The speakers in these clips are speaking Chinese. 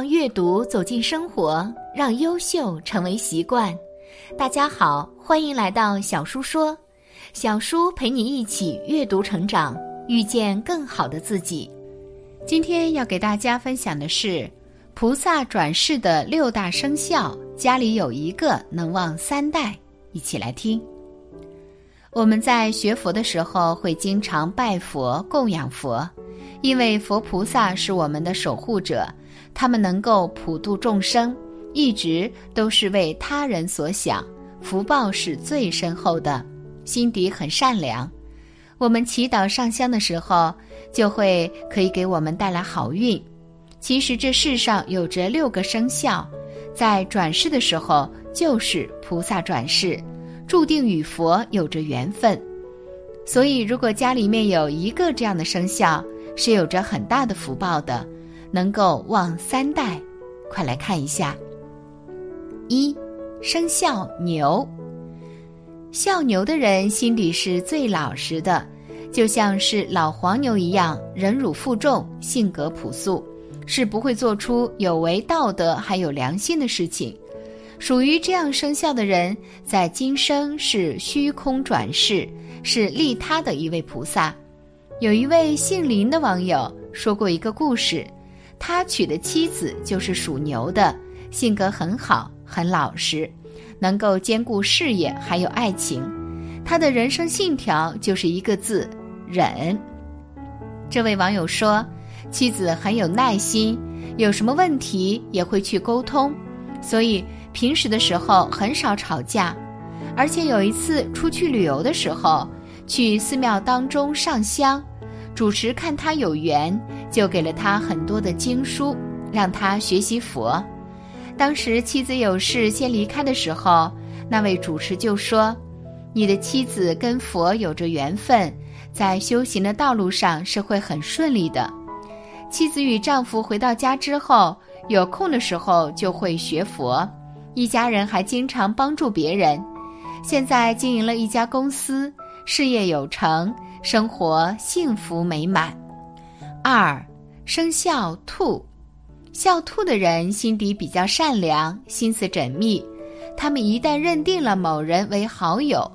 让阅读走进生活，让优秀成为习惯。大家好，欢迎来到小叔说，小叔陪你一起阅读成长，遇见更好的自己。今天要给大家分享的是菩萨转世的六大生肖，家里有一个能旺三代。一起来听。我们在学佛的时候会经常拜佛、供养佛，因为佛菩萨是我们的守护者。他们能够普度众生，一直都是为他人所想，福报是最深厚的，心底很善良。我们祈祷上香的时候，就会可以给我们带来好运。其实这世上有着六个生肖，在转世的时候就是菩萨转世，注定与佛有着缘分。所以，如果家里面有一个这样的生肖，是有着很大的福报的。能够旺三代，快来看一下。一，生肖牛。肖牛的人心里是最老实的，就像是老黄牛一样，忍辱负重，性格朴素，是不会做出有违道德还有良心的事情。属于这样生肖的人，在今生是虚空转世，是利他的一位菩萨。有一位姓林的网友说过一个故事。他娶的妻子就是属牛的，性格很好，很老实，能够兼顾事业还有爱情。他的人生信条就是一个字：忍。这位网友说，妻子很有耐心，有什么问题也会去沟通，所以平时的时候很少吵架。而且有一次出去旅游的时候，去寺庙当中上香。主持看他有缘，就给了他很多的经书，让他学习佛。当时妻子有事先离开的时候，那位主持就说：“你的妻子跟佛有着缘分，在修行的道路上是会很顺利的。”妻子与丈夫回到家之后，有空的时候就会学佛，一家人还经常帮助别人。现在经营了一家公司，事业有成。生活幸福美满。二，生肖兔，肖兔的人心底比较善良，心思缜密。他们一旦认定了某人为好友，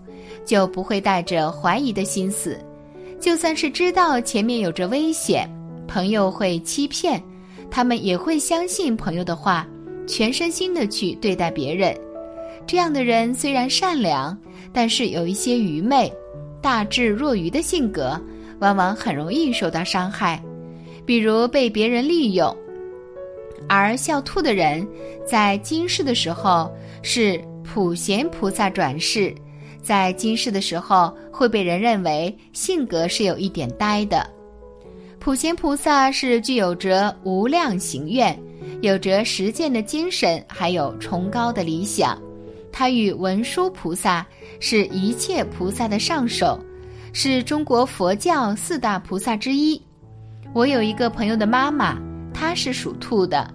就不会带着怀疑的心思。就算是知道前面有着危险，朋友会欺骗，他们也会相信朋友的话，全身心的去对待别人。这样的人虽然善良，但是有一些愚昧。大智若愚的性格，往往很容易受到伤害，比如被别人利用。而笑兔的人，在今世的时候是普贤菩萨转世，在今世的时候会被人认为性格是有一点呆的。普贤菩萨是具有着无量行愿，有着实践的精神，还有崇高的理想。他与文殊菩萨是一切菩萨的上首，是中国佛教四大菩萨之一。我有一个朋友的妈妈，她是属兔的，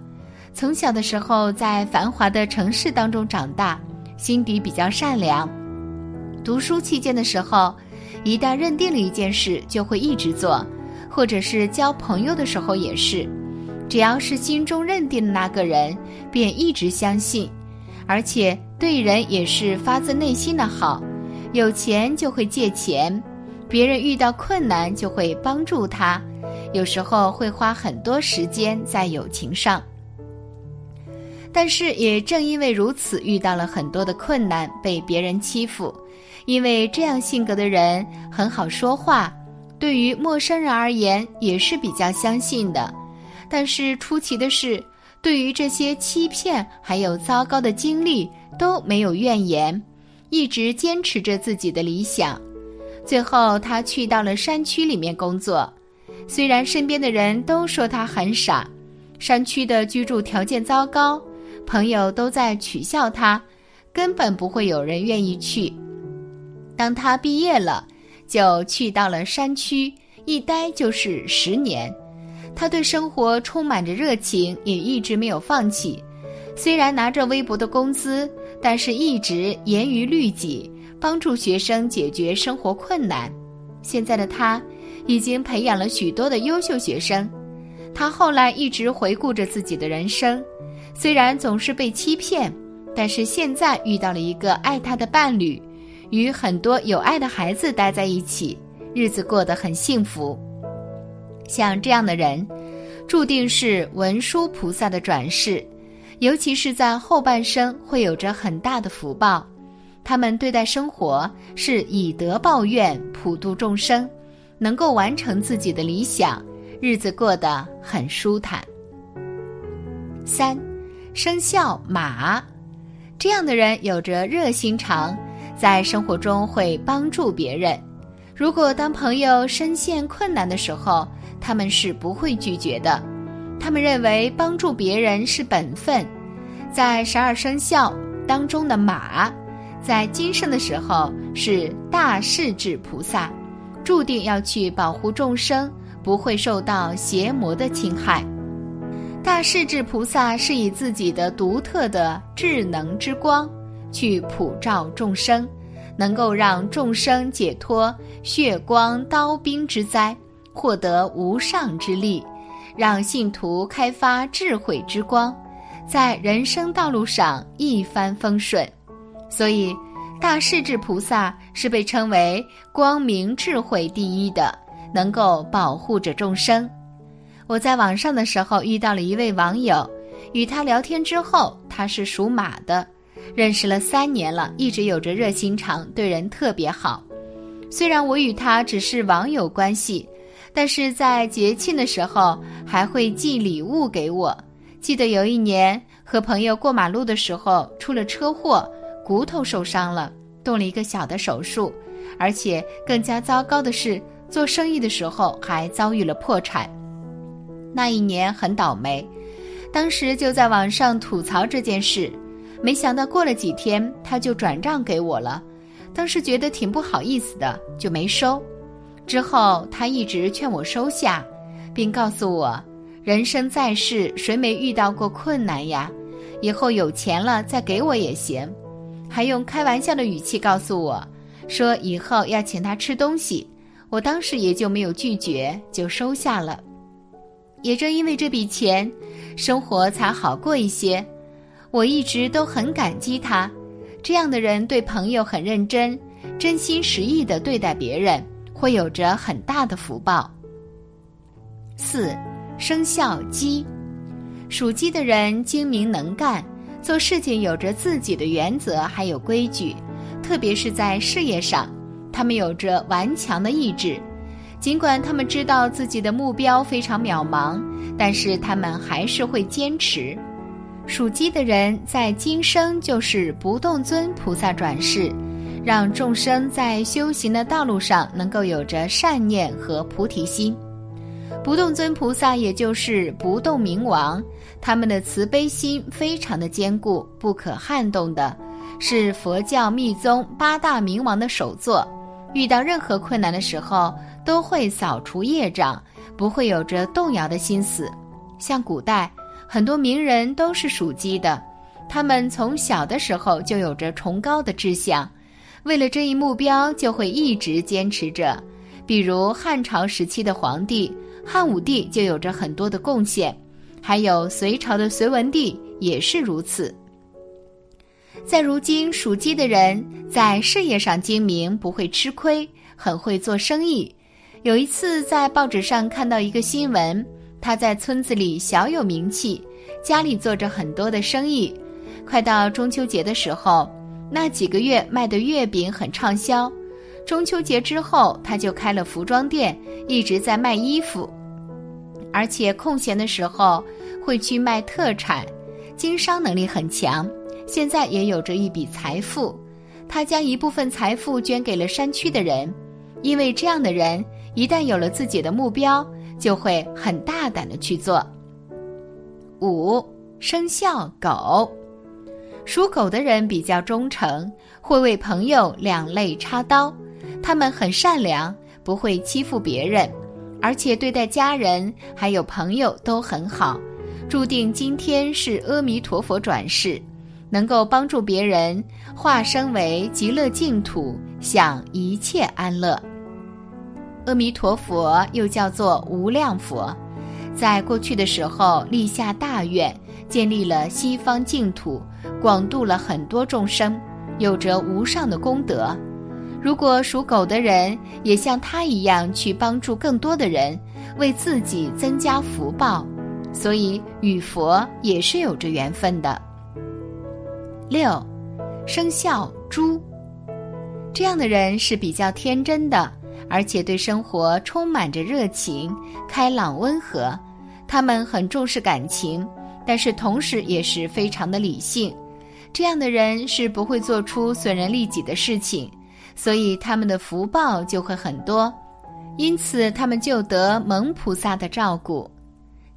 从小的时候在繁华的城市当中长大，心底比较善良。读书期间的时候，一旦认定了一件事，就会一直做，或者是交朋友的时候也是，只要是心中认定的那个人，便一直相信。而且对人也是发自内心的好，有钱就会借钱，别人遇到困难就会帮助他，有时候会花很多时间在友情上。但是也正因为如此，遇到了很多的困难，被别人欺负。因为这样性格的人很好说话，对于陌生人而言也是比较相信的。但是出奇的是。对于这些欺骗还有糟糕的经历，都没有怨言，一直坚持着自己的理想。最后，他去到了山区里面工作。虽然身边的人都说他很傻，山区的居住条件糟糕，朋友都在取笑他，根本不会有人愿意去。当他毕业了，就去到了山区，一待就是十年。他对生活充满着热情，也一直没有放弃。虽然拿着微薄的工资，但是一直严于律己，帮助学生解决生活困难。现在的他，已经培养了许多的优秀学生。他后来一直回顾着自己的人生，虽然总是被欺骗，但是现在遇到了一个爱他的伴侣，与很多有爱的孩子待在一起，日子过得很幸福。像这样的人，注定是文殊菩萨的转世，尤其是在后半生会有着很大的福报。他们对待生活是以德报怨，普度众生，能够完成自己的理想，日子过得很舒坦。三，生肖马，这样的人有着热心肠，在生活中会帮助别人。如果当朋友深陷困难的时候，他们是不会拒绝的，他们认为帮助别人是本分。在十二生肖当中的马，在今生的时候是大势至菩萨，注定要去保护众生，不会受到邪魔的侵害。大势至菩萨是以自己的独特的智能之光去普照众生，能够让众生解脱血光刀兵之灾。获得无上之力，让信徒开发智慧之光，在人生道路上一帆风顺。所以，大势至菩萨是被称为光明智慧第一的，能够保护着众生。我在网上的时候遇到了一位网友，与他聊天之后，他是属马的，认识了三年了，一直有着热心肠，对人特别好。虽然我与他只是网友关系。但是在节庆的时候还会寄礼物给我。记得有一年和朋友过马路的时候出了车祸，骨头受伤了，动了一个小的手术，而且更加糟糕的是做生意的时候还遭遇了破产。那一年很倒霉，当时就在网上吐槽这件事，没想到过了几天他就转账给我了，当时觉得挺不好意思的，就没收。之后，他一直劝我收下，并告诉我：“人生在世，谁没遇到过困难呀？以后有钱了再给我也行。”还用开玩笑的语气告诉我，说以后要请他吃东西。我当时也就没有拒绝，就收下了。也正因为这笔钱，生活才好过一些。我一直都很感激他，这样的人对朋友很认真，真心实意的对待别人。会有着很大的福报。四，生肖鸡，属鸡的人精明能干，做事情有着自己的原则，还有规矩。特别是在事业上，他们有着顽强的意志。尽管他们知道自己的目标非常渺茫，但是他们还是会坚持。属鸡的人在今生就是不动尊菩萨转世。让众生在修行的道路上能够有着善念和菩提心。不动尊菩萨也就是不动明王，他们的慈悲心非常的坚固，不可撼动的，是佛教密宗八大明王的首座。遇到任何困难的时候，都会扫除业障，不会有着动摇的心思。像古代很多名人都是属鸡的，他们从小的时候就有着崇高的志向。为了这一目标，就会一直坚持着。比如汉朝时期的皇帝汉武帝就有着很多的贡献，还有隋朝的隋文帝也是如此。在如今，属鸡的人在事业上精明，不会吃亏，很会做生意。有一次在报纸上看到一个新闻，他在村子里小有名气，家里做着很多的生意。快到中秋节的时候。那几个月卖的月饼很畅销，中秋节之后他就开了服装店，一直在卖衣服，而且空闲的时候会去卖特产，经商能力很强。现在也有着一笔财富，他将一部分财富捐给了山区的人，因为这样的人一旦有了自己的目标，就会很大胆的去做。五生肖狗，属狗的人比较忠诚，会为朋友两肋插刀，他们很善良，不会欺负别人，而且对待家人还有朋友都很好。注定今天是阿弥陀佛转世，能够帮助别人化身为极乐净土，享一切安乐。阿弥陀佛又叫做无量佛，在过去的时候立下大愿，建立了西方净土，广度了很多众生，有着无上的功德。如果属狗的人也像他一样去帮助更多的人，为自己增加福报。所以与佛也是有着缘分的。六，生肖猪，这样的人是比较天真的，而且对生活充满着热情，开朗温和。他们很重视感情，但是同时也是非常的理性。这样的人是不会做出损人利己的事情，所以他们的福报就会很多，因此他们就得蒙菩萨的照顾。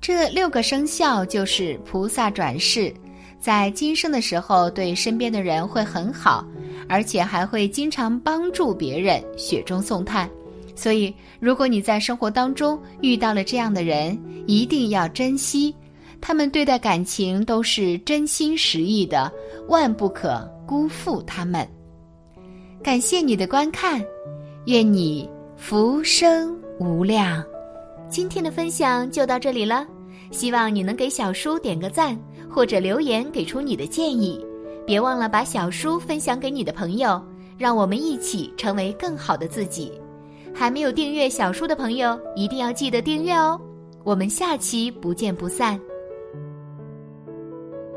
这六个生肖就是菩萨转世，在今生的时候对身边的人会很好，而且还会经常帮助别人，雪中送炭。所以，如果你在生活当中遇到了这样的人，一定要珍惜，他们对待感情都是真心实意的，万不可辜负他们。感谢你的观看，愿你福生无量。今天的分享就到这里了。希望你能给小叔点个赞，或者留言给出你的建议。别忘了把小叔分享给你的朋友，让我们一起成为更好的自己。还没有订阅小树的朋友，一定要记得订阅哦。我们下期不见不散。